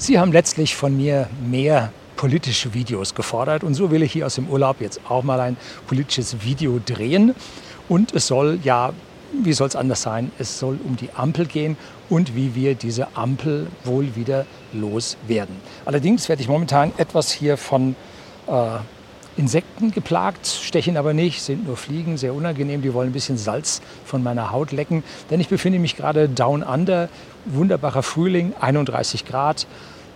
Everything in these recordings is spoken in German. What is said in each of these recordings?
Sie haben letztlich von mir mehr politische Videos gefordert und so will ich hier aus dem Urlaub jetzt auch mal ein politisches Video drehen. Und es soll ja, wie soll es anders sein, es soll um die Ampel gehen und wie wir diese Ampel wohl wieder loswerden. Allerdings werde ich momentan etwas hier von äh, Insekten geplagt, stechen aber nicht, sind nur Fliegen, sehr unangenehm. Die wollen ein bisschen Salz von meiner Haut lecken. Denn ich befinde mich gerade down under, wunderbarer Frühling, 31 Grad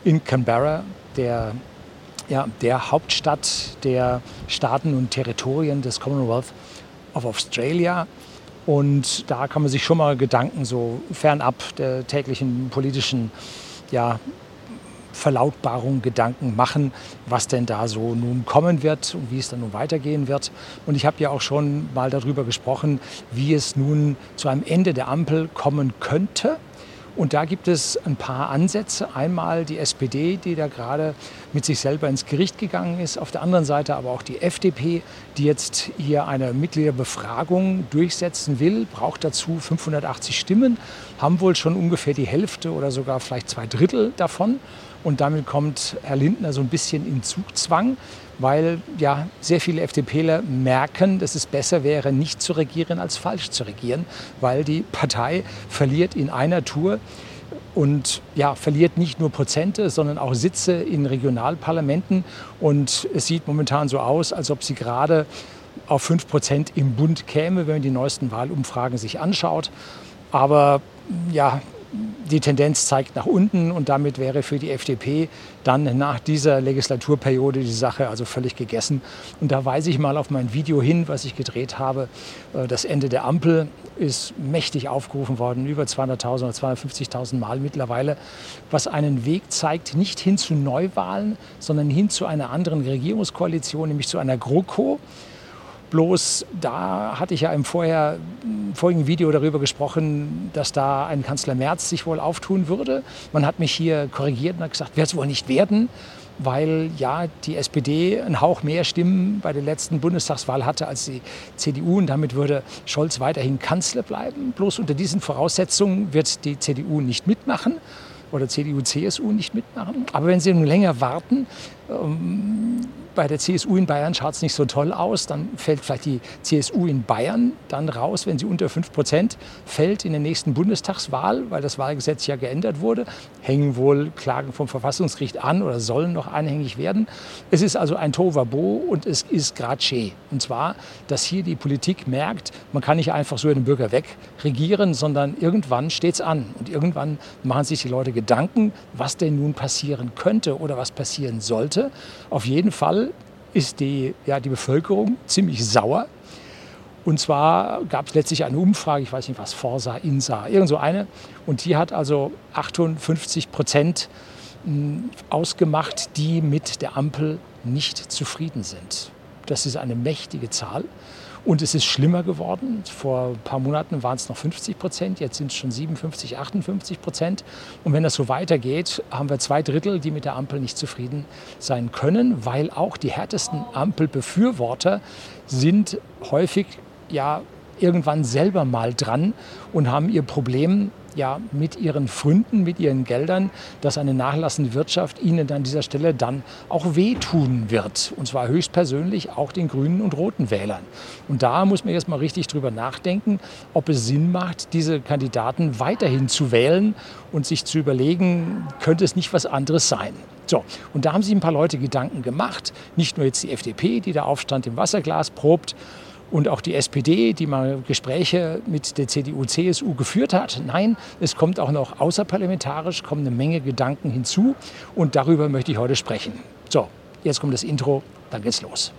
in Canberra, der, ja, der Hauptstadt der Staaten und Territorien des Commonwealth of Australia. Und da kann man sich schon mal Gedanken so fernab der täglichen politischen ja, Verlautbarung Gedanken machen, was denn da so nun kommen wird und wie es dann nun weitergehen wird. Und ich habe ja auch schon mal darüber gesprochen, wie es nun zu einem Ende der Ampel kommen könnte. Und da gibt es ein paar Ansätze. Einmal die SPD, die da gerade mit sich selber ins Gericht gegangen ist. Auf der anderen Seite aber auch die FDP, die jetzt hier eine Mitgliederbefragung durchsetzen will, braucht dazu 580 Stimmen, haben wohl schon ungefähr die Hälfte oder sogar vielleicht zwei Drittel davon. Und damit kommt Herr Lindner so ein bisschen in Zugzwang, weil ja sehr viele FDPler merken, dass es besser wäre, nicht zu regieren, als falsch zu regieren, weil die Partei verliert in einer Tour und ja, verliert nicht nur Prozente, sondern auch Sitze in Regionalparlamenten. Und es sieht momentan so aus, als ob sie gerade auf 5 Prozent im Bund käme, wenn man die neuesten Wahlumfragen sich anschaut. Aber ja, die Tendenz zeigt nach unten und damit wäre für die FDP dann nach dieser Legislaturperiode die Sache also völlig gegessen. Und da weise ich mal auf mein Video hin, was ich gedreht habe. Äh, das Ende der Ampel ist mächtig aufgerufen worden, über 200.000 oder 250.000 Mal mittlerweile, was einen Weg zeigt, nicht hin zu Neuwahlen, sondern hin zu einer anderen Regierungskoalition, nämlich zu einer GroKo. Bloß da hatte ich ja im vorher, vorigen Video darüber gesprochen, dass da ein Kanzler Merz sich wohl auftun würde. Man hat mich hier korrigiert und hat gesagt, wird es wohl nicht werden, weil ja die SPD einen Hauch mehr Stimmen bei der letzten Bundestagswahl hatte als die CDU und damit würde Scholz weiterhin Kanzler bleiben. Bloß unter diesen Voraussetzungen wird die CDU nicht mitmachen oder CDU, CSU nicht mitmachen. Aber wenn Sie nun länger warten, ähm, bei der CSU in Bayern schaut es nicht so toll aus, dann fällt vielleicht die CSU in Bayern dann raus, wenn sie unter 5 Prozent fällt in der nächsten Bundestagswahl, weil das Wahlgesetz ja geändert wurde. Hängen wohl Klagen vom Verfassungsgericht an oder sollen noch anhängig werden. Es ist also ein Tovabo und es ist Gratsche. Und zwar, dass hier die Politik merkt, man kann nicht einfach so den Bürger wegregieren, sondern irgendwann steht es an. Und irgendwann machen sich die Leute Gedanken, was denn nun passieren könnte oder was passieren sollte. Auf jeden Fall ist die, ja, die Bevölkerung ziemlich sauer. Und zwar gab es letztlich eine Umfrage, ich weiß nicht was, Forsa, Insa, irgend so eine. Und die hat also 58 Prozent hm, ausgemacht, die mit der Ampel nicht zufrieden sind. Das ist eine mächtige Zahl. Und es ist schlimmer geworden. Vor ein paar Monaten waren es noch 50 Prozent, jetzt sind es schon 57, 58 Prozent. Und wenn das so weitergeht, haben wir zwei Drittel, die mit der Ampel nicht zufrieden sein können, weil auch die härtesten Ampelbefürworter sind häufig ja irgendwann selber mal dran und haben ihr Problem ja mit ihren Fründen, mit ihren Geldern, dass eine nachlassende Wirtschaft ihnen an dieser Stelle dann auch wehtun wird. Und zwar höchstpersönlich auch den grünen und roten Wählern. Und da muss man jetzt mal richtig drüber nachdenken, ob es Sinn macht, diese Kandidaten weiterhin zu wählen und sich zu überlegen, könnte es nicht was anderes sein. So, und da haben sich ein paar Leute Gedanken gemacht, nicht nur jetzt die FDP, die der Aufstand im Wasserglas probt, und auch die SPD, die mal Gespräche mit der CDU, CSU geführt hat. Nein, es kommt auch noch außerparlamentarisch, kommen eine Menge Gedanken hinzu und darüber möchte ich heute sprechen. So, jetzt kommt das Intro, dann geht's los.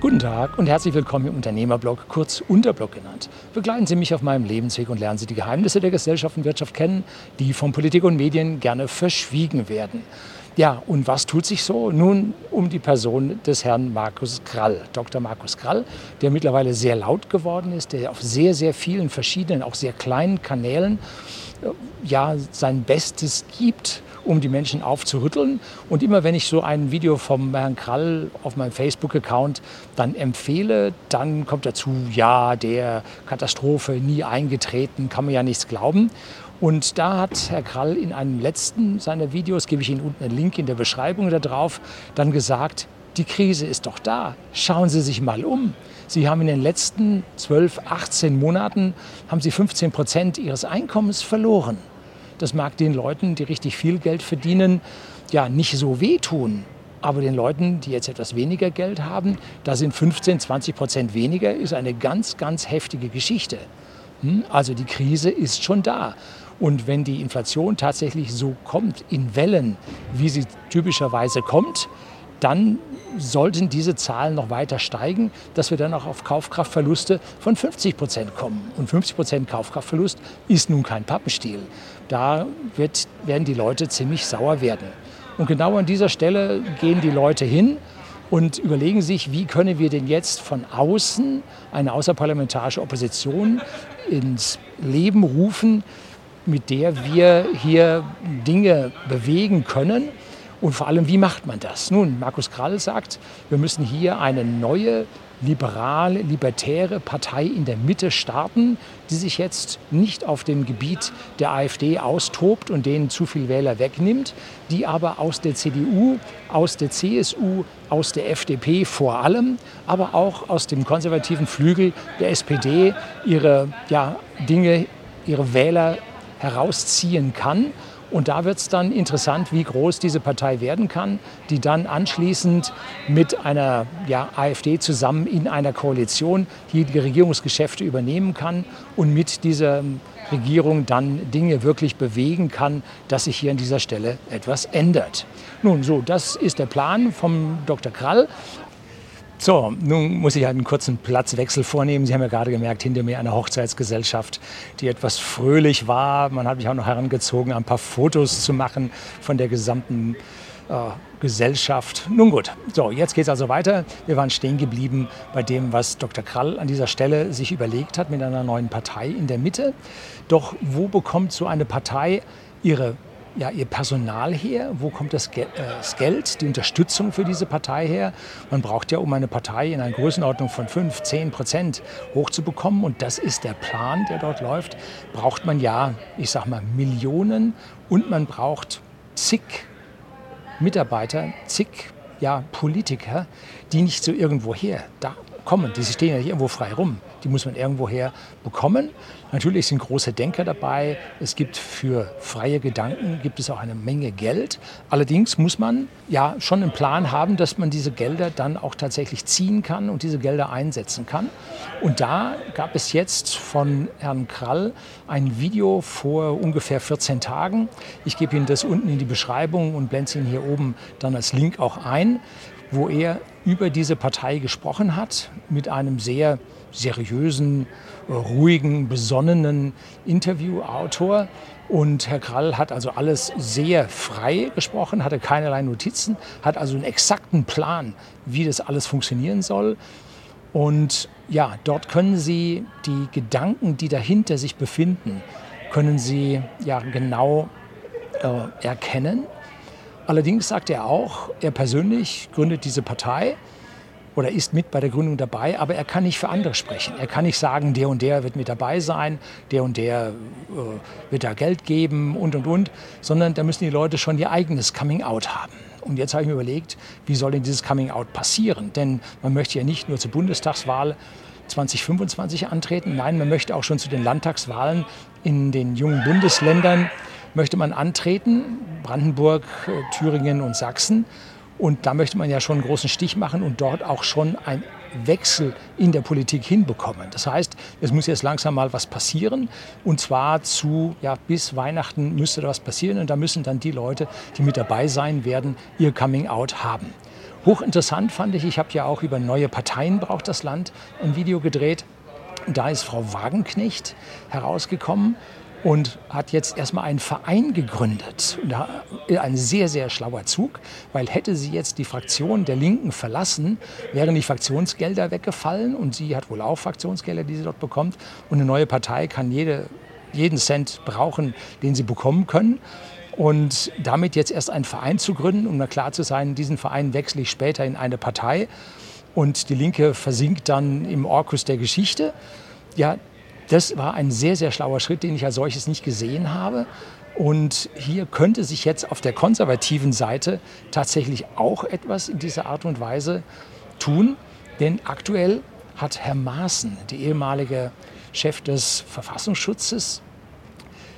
Guten Tag und herzlich willkommen im Unternehmerblog, kurz Unterblog genannt. Begleiten Sie mich auf meinem Lebensweg und lernen Sie die Geheimnisse der Gesellschaft und Wirtschaft kennen, die von Politik und Medien gerne verschwiegen werden. Ja, und was tut sich so? Nun um die Person des Herrn Markus Krall, Dr. Markus Krall, der mittlerweile sehr laut geworden ist, der auf sehr, sehr vielen verschiedenen, auch sehr kleinen Kanälen äh, ja, sein Bestes gibt, um die Menschen aufzurütteln. Und immer wenn ich so ein Video vom Herrn Krall auf meinem Facebook-Account dann empfehle, dann kommt dazu, ja, der Katastrophe nie eingetreten, kann man ja nichts glauben. Und da hat Herr Krall in einem letzten seiner Videos, gebe ich Ihnen unten einen Link in der Beschreibung da drauf, dann gesagt, die Krise ist doch da. Schauen Sie sich mal um. Sie haben in den letzten 12, 18 Monaten haben Sie 15 Prozent Ihres Einkommens verloren. Das mag den Leuten, die richtig viel Geld verdienen, ja nicht so wehtun. Aber den Leuten, die jetzt etwas weniger Geld haben, da sind 15, 20 Prozent weniger, ist eine ganz, ganz heftige Geschichte. Hm? Also die Krise ist schon da. Und wenn die Inflation tatsächlich so kommt, in Wellen, wie sie typischerweise kommt, dann sollten diese Zahlen noch weiter steigen, dass wir dann auch auf Kaufkraftverluste von 50 Prozent kommen. Und 50 Prozent Kaufkraftverlust ist nun kein Pappenstiel. Da wird, werden die Leute ziemlich sauer werden. Und genau an dieser Stelle gehen die Leute hin und überlegen sich, wie können wir denn jetzt von außen eine außerparlamentarische Opposition ins Leben rufen, mit der wir hier Dinge bewegen können und vor allem, wie macht man das? Nun, Markus Krall sagt, wir müssen hier eine neue liberale, libertäre Partei in der Mitte starten, die sich jetzt nicht auf dem Gebiet der AfD austobt und denen zu viel Wähler wegnimmt, die aber aus der CDU, aus der CSU, aus der FDP vor allem, aber auch aus dem konservativen Flügel der SPD ihre ja, Dinge, ihre Wähler herausziehen kann und da wird es dann interessant, wie groß diese Partei werden kann, die dann anschließend mit einer ja, AfD zusammen in einer Koalition hier die Regierungsgeschäfte übernehmen kann und mit dieser Regierung dann Dinge wirklich bewegen kann, dass sich hier an dieser Stelle etwas ändert. Nun, so, das ist der Plan vom Dr. Krall. So, nun muss ich halt einen kurzen Platzwechsel vornehmen. Sie haben ja gerade gemerkt, hinter mir eine Hochzeitsgesellschaft, die etwas fröhlich war. Man hat mich auch noch herangezogen, ein paar Fotos zu machen von der gesamten äh, Gesellschaft. Nun gut, so, jetzt geht es also weiter. Wir waren stehen geblieben bei dem, was Dr. Krall an dieser Stelle sich überlegt hat mit einer neuen Partei in der Mitte. Doch wo bekommt so eine Partei ihre ja, ihr Personal her? Wo kommt das, Gel äh, das, Geld, die Unterstützung für diese Partei her? Man braucht ja, um eine Partei in einer Größenordnung von 5, 10 Prozent hochzubekommen, und das ist der Plan, der dort läuft, braucht man ja, ich sag mal, Millionen und man braucht zig Mitarbeiter, zig ja, Politiker, die nicht so irgendwo her da kommen. Die stehen ja nicht irgendwo frei rum. Die muss man irgendwoher bekommen. Natürlich sind große Denker dabei. Es gibt für freie Gedanken gibt es auch eine Menge Geld. Allerdings muss man ja schon einen Plan haben, dass man diese Gelder dann auch tatsächlich ziehen kann und diese Gelder einsetzen kann. Und da gab es jetzt von Herrn Krall ein Video vor ungefähr 14 Tagen. Ich gebe Ihnen das unten in die Beschreibung und blende es Ihnen hier oben dann als Link auch ein, wo er über diese Partei gesprochen hat mit einem sehr seriösen, ruhigen, besonnenen Interviewautor. Und Herr Krall hat also alles sehr frei gesprochen, hatte keinerlei Notizen, hat also einen exakten Plan, wie das alles funktionieren soll. Und ja, dort können Sie die Gedanken, die dahinter sich befinden, können Sie ja genau äh, erkennen. Allerdings sagt er auch, er persönlich gründet diese Partei oder ist mit bei der Gründung dabei, aber er kann nicht für andere sprechen. Er kann nicht sagen, der und der wird mit dabei sein, der und der äh, wird da Geld geben und und und, sondern da müssen die Leute schon ihr eigenes Coming Out haben. Und jetzt habe ich mir überlegt, wie soll denn dieses Coming Out passieren? Denn man möchte ja nicht nur zur Bundestagswahl 2025 antreten, nein, man möchte auch schon zu den Landtagswahlen in den jungen Bundesländern möchte man antreten, Brandenburg, äh, Thüringen und Sachsen. Und da möchte man ja schon einen großen Stich machen und dort auch schon einen Wechsel in der Politik hinbekommen. Das heißt, es muss jetzt langsam mal was passieren. Und zwar zu, ja, bis Weihnachten müsste da was passieren. Und da müssen dann die Leute, die mit dabei sein werden, ihr Coming Out haben. Hochinteressant fand ich, ich habe ja auch über neue Parteien braucht das Land ein Video gedreht. Da ist Frau Wagenknecht herausgekommen und hat jetzt erstmal einen Verein gegründet. Ein sehr, sehr schlauer Zug, weil hätte sie jetzt die Fraktion der Linken verlassen, wären die Fraktionsgelder weggefallen und sie hat wohl auch Fraktionsgelder, die sie dort bekommt. Und eine neue Partei kann jede, jeden Cent brauchen, den sie bekommen können. und damit jetzt erst einen Verein zu gründen, um mal klar zu sein, diesen Verein wechsle ich später in eine Partei und die Linke versinkt dann im Orkus der Geschichte. Ja, das war ein sehr, sehr schlauer Schritt, den ich als solches nicht gesehen habe. Und hier könnte sich jetzt auf der konservativen Seite tatsächlich auch etwas in dieser Art und Weise tun. Denn aktuell hat Herr Maaßen, der ehemalige Chef des Verfassungsschutzes,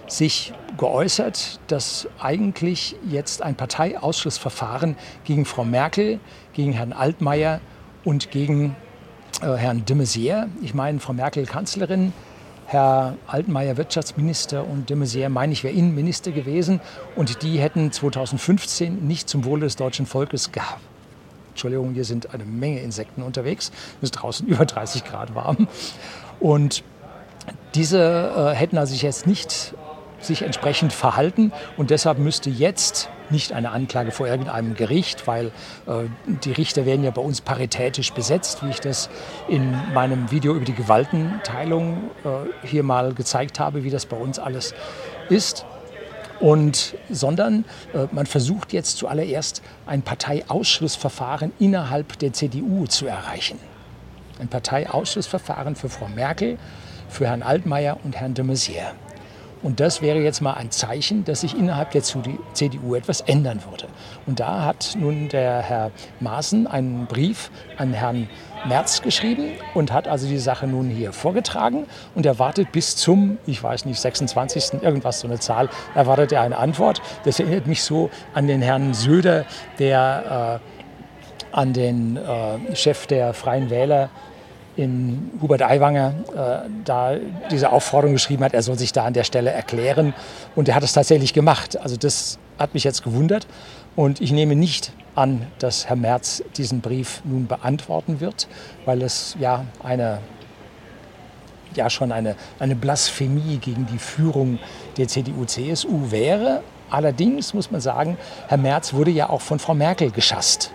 sich geäußert, dass eigentlich jetzt ein Parteiausschlussverfahren gegen Frau Merkel, gegen Herrn Altmaier und gegen äh, Herrn de Maizière, ich meine Frau Merkel Kanzlerin, Herr Altmaier Wirtschaftsminister und de Maizière, meine ich, wäre Innenminister gewesen und die hätten 2015 nicht zum Wohle des deutschen Volkes gehabt. Entschuldigung, hier sind eine Menge Insekten unterwegs. Es ist draußen über 30 Grad warm. Und diese äh, hätten also sich jetzt nicht sich entsprechend verhalten. Und deshalb müsste jetzt nicht eine Anklage vor irgendeinem Gericht, weil äh, die Richter werden ja bei uns paritätisch besetzt, wie ich das in meinem Video über die Gewaltenteilung äh, hier mal gezeigt habe, wie das bei uns alles ist. Und, sondern äh, man versucht jetzt zuallererst ein Parteiausschlussverfahren innerhalb der CDU zu erreichen. Ein Parteiausschlussverfahren für Frau Merkel, für Herrn Altmaier und Herrn de Maizière. Und das wäre jetzt mal ein Zeichen, dass sich innerhalb der CDU etwas ändern würde. Und da hat nun der Herr Maaßen einen Brief an Herrn Merz geschrieben und hat also die Sache nun hier vorgetragen und erwartet bis zum, ich weiß nicht, 26. irgendwas so eine Zahl, erwartet er eine Antwort. Das erinnert mich so an den Herrn Söder, der äh, an den äh, Chef der Freien Wähler in Hubert Aiwanger äh, da diese Aufforderung geschrieben hat, er soll sich da an der Stelle erklären. Und er hat es tatsächlich gemacht. Also das hat mich jetzt gewundert. Und ich nehme nicht an, dass Herr Merz diesen Brief nun beantworten wird, weil es ja eine ja schon eine, eine Blasphemie gegen die Führung der CDU-CSU wäre. Allerdings muss man sagen, Herr Merz wurde ja auch von Frau Merkel geschasst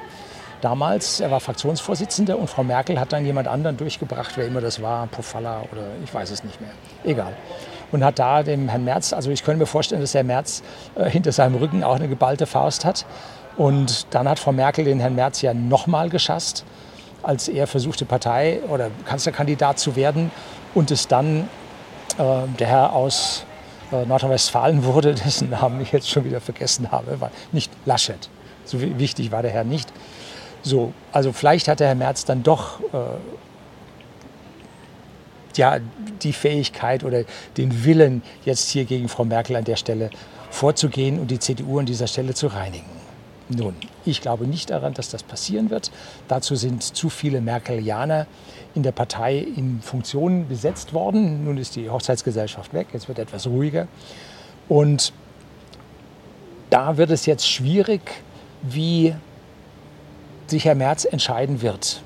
damals. Er war Fraktionsvorsitzender und Frau Merkel hat dann jemand anderen durchgebracht, wer immer das war, Pofalla oder ich weiß es nicht mehr. Egal. Und hat da dem Herrn Merz, also ich könnte mir vorstellen, dass Herr Merz äh, hinter seinem Rücken auch eine geballte Faust hat. Und dann hat Frau Merkel den Herrn Merz ja nochmal geschasst, als er versuchte, Partei- oder Kanzlerkandidat zu werden und es dann äh, der Herr aus äh, Nordrhein-Westfalen wurde, dessen Namen ich jetzt schon wieder vergessen habe, war nicht Laschet. So wichtig war der Herr nicht. So, also vielleicht hat der Herr Merz dann doch äh, ja, die Fähigkeit oder den Willen, jetzt hier gegen Frau Merkel an der Stelle vorzugehen und die CDU an dieser Stelle zu reinigen. Nun, ich glaube nicht daran, dass das passieren wird. Dazu sind zu viele Merkelianer in der Partei in Funktionen besetzt worden. Nun ist die Hochzeitsgesellschaft weg, jetzt wird etwas ruhiger. Und da wird es jetzt schwierig, wie sich Herr Merz entscheiden wird.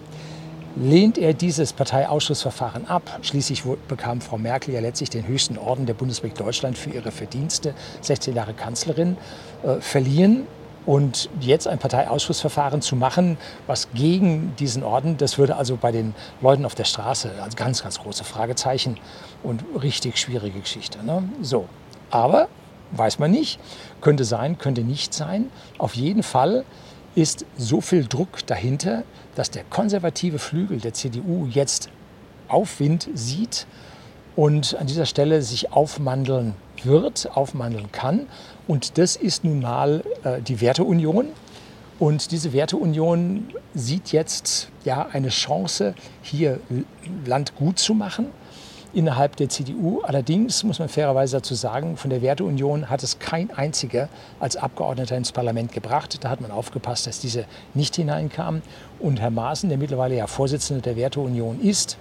Lehnt er dieses Parteiausschussverfahren ab? Schließlich bekam Frau Merkel ja letztlich den höchsten Orden der Bundesrepublik Deutschland für ihre Verdienste, 16 Jahre Kanzlerin, äh, verliehen. Und jetzt ein Parteiausschussverfahren zu machen, was gegen diesen Orden, das würde also bei den Leuten auf der Straße als ganz, ganz große Fragezeichen und richtig schwierige Geschichte. Ne? So, aber weiß man nicht, könnte sein, könnte nicht sein. Auf jeden Fall ist so viel Druck dahinter, dass der konservative Flügel der CDU jetzt Aufwind sieht und an dieser Stelle sich aufmandeln wird, aufmandeln kann. Und das ist nun mal äh, die Werteunion. Und diese Werteunion sieht jetzt ja eine Chance, hier Land gut zu machen innerhalb der CDU. Allerdings muss man fairerweise dazu sagen, von der Werteunion hat es kein einziger als Abgeordneter ins Parlament gebracht. Da hat man aufgepasst, dass diese nicht hineinkamen. Und Herr Maaßen, der mittlerweile ja Vorsitzender der Werteunion ist,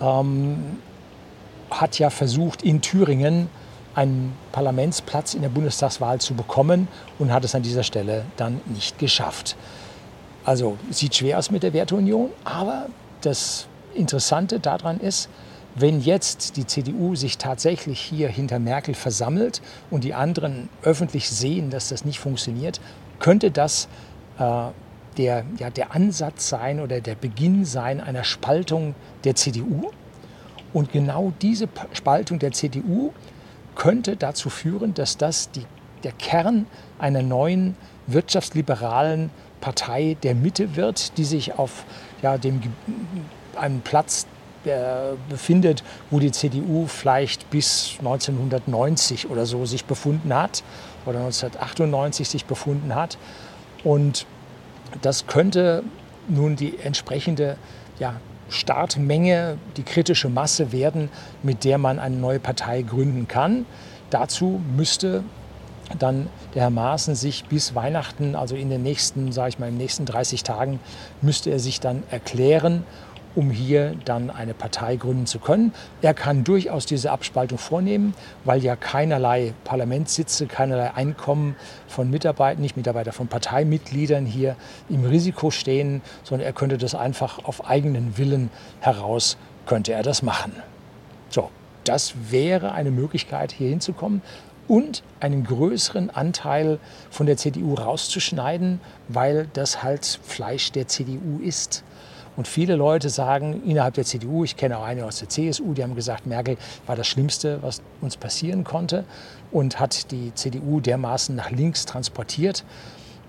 ähm, hat ja versucht, in Thüringen einen Parlamentsplatz in der Bundestagswahl zu bekommen und hat es an dieser Stelle dann nicht geschafft. Also sieht schwer aus mit der Werteunion, aber das Interessante daran ist, wenn jetzt die CDU sich tatsächlich hier hinter Merkel versammelt und die anderen öffentlich sehen, dass das nicht funktioniert, könnte das äh, der, ja, der Ansatz sein oder der Beginn sein einer Spaltung der CDU. Und genau diese Spaltung der CDU könnte dazu führen, dass das die der Kern einer neuen wirtschaftsliberalen Partei der Mitte wird, die sich auf ja, dem, einem Platz äh, befindet, wo die CDU vielleicht bis 1990 oder so sich befunden hat oder 1998 sich befunden hat. Und das könnte nun die entsprechende ja, Startmenge, die kritische Masse werden, mit der man eine neue Partei gründen kann. Dazu müsste dann der Herr Maaßen sich bis Weihnachten, also in den nächsten, sage ich mal, in den nächsten 30 Tagen, müsste er sich dann erklären um hier dann eine Partei gründen zu können. Er kann durchaus diese Abspaltung vornehmen, weil ja keinerlei Parlamentssitze, keinerlei Einkommen von Mitarbeitern, nicht Mitarbeiter, von Parteimitgliedern hier im Risiko stehen, sondern er könnte das einfach auf eigenen Willen heraus, könnte er das machen. So, das wäre eine Möglichkeit, hier hinzukommen und einen größeren Anteil von der CDU rauszuschneiden, weil das halt Fleisch der CDU ist. Und viele Leute sagen innerhalb der CDU, ich kenne auch einige aus der CSU, die haben gesagt, Merkel war das Schlimmste, was uns passieren konnte und hat die CDU dermaßen nach links transportiert,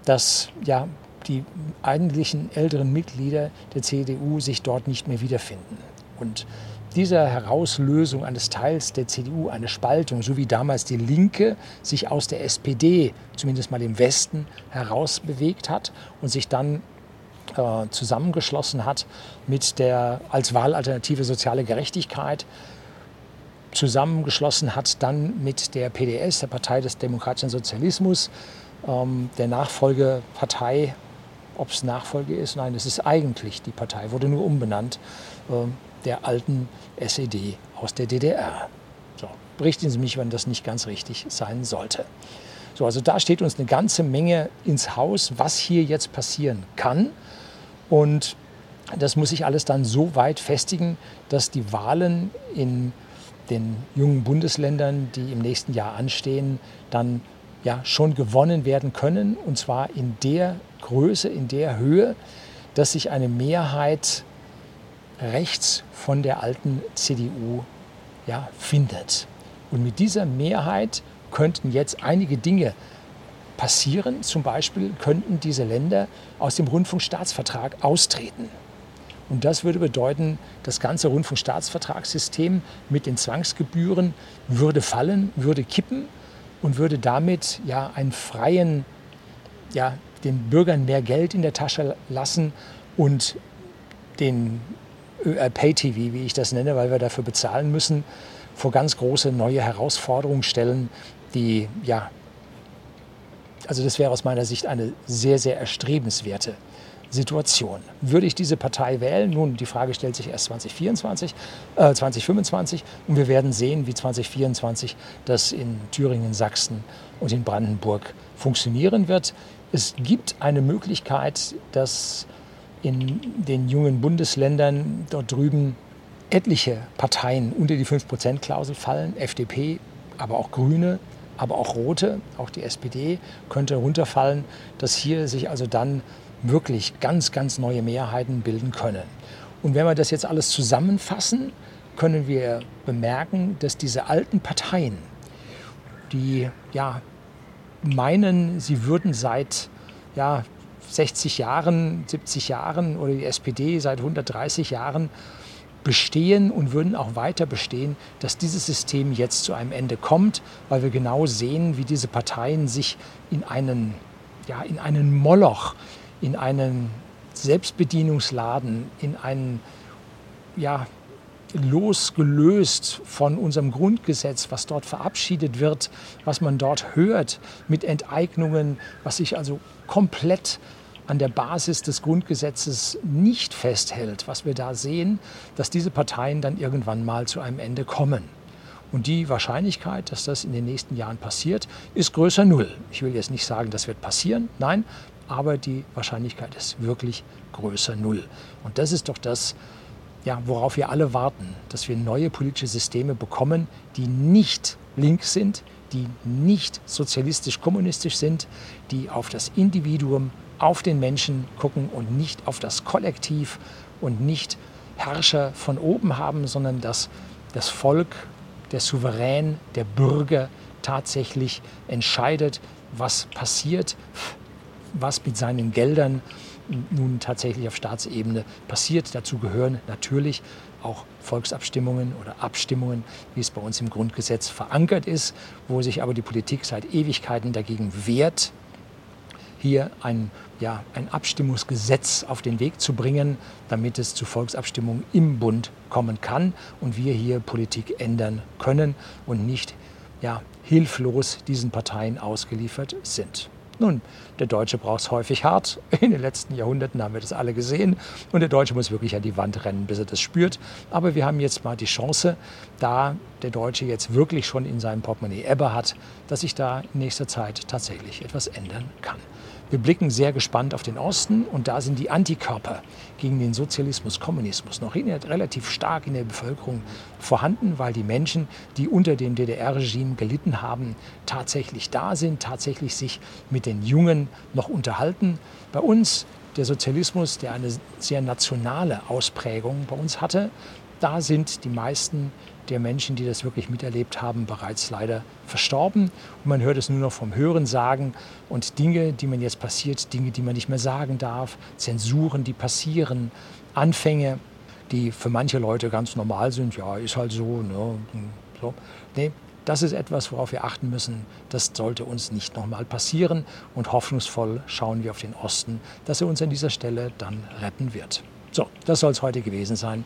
dass ja, die eigentlichen älteren Mitglieder der CDU sich dort nicht mehr wiederfinden. Und dieser Herauslösung eines Teils der CDU, eine Spaltung, so wie damals die Linke sich aus der SPD, zumindest mal im Westen, herausbewegt hat und sich dann äh, zusammengeschlossen hat mit der als Wahlalternative soziale Gerechtigkeit, zusammengeschlossen hat dann mit der PDS, der Partei des demokratischen Sozialismus, ähm, der Nachfolgepartei. Ob es Nachfolge ist? Nein, es ist eigentlich die Partei, wurde nur umbenannt, äh, der alten SED aus der DDR. So, berichten Sie mich, wenn das nicht ganz richtig sein sollte. So, also da steht uns eine ganze Menge ins Haus, was hier jetzt passieren kann. Und das muss sich alles dann so weit festigen, dass die Wahlen in den jungen Bundesländern, die im nächsten Jahr anstehen, dann ja schon gewonnen werden können. Und zwar in der Größe, in der Höhe, dass sich eine Mehrheit rechts von der alten CDU ja, findet. Und mit dieser Mehrheit könnten jetzt einige Dinge passieren. Zum Beispiel könnten diese Länder aus dem Rundfunkstaatsvertrag austreten. Und das würde bedeuten, das ganze Rundfunkstaatsvertragssystem mit den Zwangsgebühren würde fallen, würde kippen und würde damit ja einen freien, ja, den Bürgern mehr Geld in der Tasche lassen und den Pay-TV, wie ich das nenne, weil wir dafür bezahlen müssen, vor ganz große neue Herausforderungen stellen, die ja also das wäre aus meiner Sicht eine sehr, sehr erstrebenswerte Situation. Würde ich diese Partei wählen? Nun, die Frage stellt sich erst 2024, äh, 2025 und wir werden sehen, wie 2024 das in Thüringen, Sachsen und in Brandenburg funktionieren wird. Es gibt eine Möglichkeit, dass in den jungen Bundesländern dort drüben etliche Parteien unter die 5-Prozent-Klausel fallen, FDP, aber auch Grüne, aber auch Rote, auch die SPD könnte runterfallen, dass hier sich also dann wirklich ganz, ganz neue Mehrheiten bilden können. Und wenn wir das jetzt alles zusammenfassen, können wir bemerken, dass diese alten Parteien, die ja meinen, sie würden seit ja, 60 Jahren, 70 Jahren oder die SPD seit 130 Jahren bestehen und würden auch weiter bestehen, dass dieses System jetzt zu einem Ende kommt, weil wir genau sehen, wie diese Parteien sich in einen, ja, in einen Moloch, in einen Selbstbedienungsladen, in einen ja, losgelöst von unserem Grundgesetz, was dort verabschiedet wird, was man dort hört, mit Enteignungen, was sich also komplett an der Basis des Grundgesetzes nicht festhält, was wir da sehen, dass diese Parteien dann irgendwann mal zu einem Ende kommen. Und die Wahrscheinlichkeit, dass das in den nächsten Jahren passiert, ist größer Null. Ich will jetzt nicht sagen, das wird passieren, nein, aber die Wahrscheinlichkeit ist wirklich größer Null. Und das ist doch das, ja, worauf wir alle warten, dass wir neue politische Systeme bekommen, die nicht links sind, die nicht sozialistisch-kommunistisch sind, die auf das Individuum auf den Menschen gucken und nicht auf das Kollektiv und nicht Herrscher von oben haben, sondern dass das Volk, der Souverän, der Bürger tatsächlich entscheidet, was passiert, was mit seinen Geldern nun tatsächlich auf Staatsebene passiert. Dazu gehören natürlich auch Volksabstimmungen oder Abstimmungen, wie es bei uns im Grundgesetz verankert ist, wo sich aber die Politik seit Ewigkeiten dagegen wehrt, hier ein, ja, ein Abstimmungsgesetz auf den Weg zu bringen, damit es zu Volksabstimmungen im Bund kommen kann und wir hier Politik ändern können und nicht ja, hilflos diesen Parteien ausgeliefert sind. Nun, der Deutsche braucht es häufig hart. In den letzten Jahrhunderten haben wir das alle gesehen. Und der Deutsche muss wirklich an die Wand rennen, bis er das spürt. Aber wir haben jetzt mal die Chance, da der Deutsche jetzt wirklich schon in seinem Portemonnaie Ebbe hat, dass sich da in nächster Zeit tatsächlich etwas ändern kann. Wir blicken sehr gespannt auf den Osten und da sind die Antikörper gegen den Sozialismus, Kommunismus noch relativ stark in der Bevölkerung vorhanden, weil die Menschen, die unter dem DDR-Regime gelitten haben, tatsächlich da sind, tatsächlich sich mit den Jungen noch unterhalten. Bei uns der Sozialismus, der eine sehr nationale Ausprägung bei uns hatte, da sind die meisten der Menschen, die das wirklich miterlebt haben, bereits leider verstorben. Und man hört es nur noch vom Hören sagen und Dinge, die man jetzt passiert, Dinge, die man nicht mehr sagen darf, Zensuren, die passieren, Anfänge, die für manche Leute ganz normal sind. Ja, ist halt so. Ne? so. Nee, das ist etwas, worauf wir achten müssen. Das sollte uns nicht nochmal passieren. Und hoffnungsvoll schauen wir auf den Osten, dass er uns an dieser Stelle dann retten wird. So, das soll es heute gewesen sein.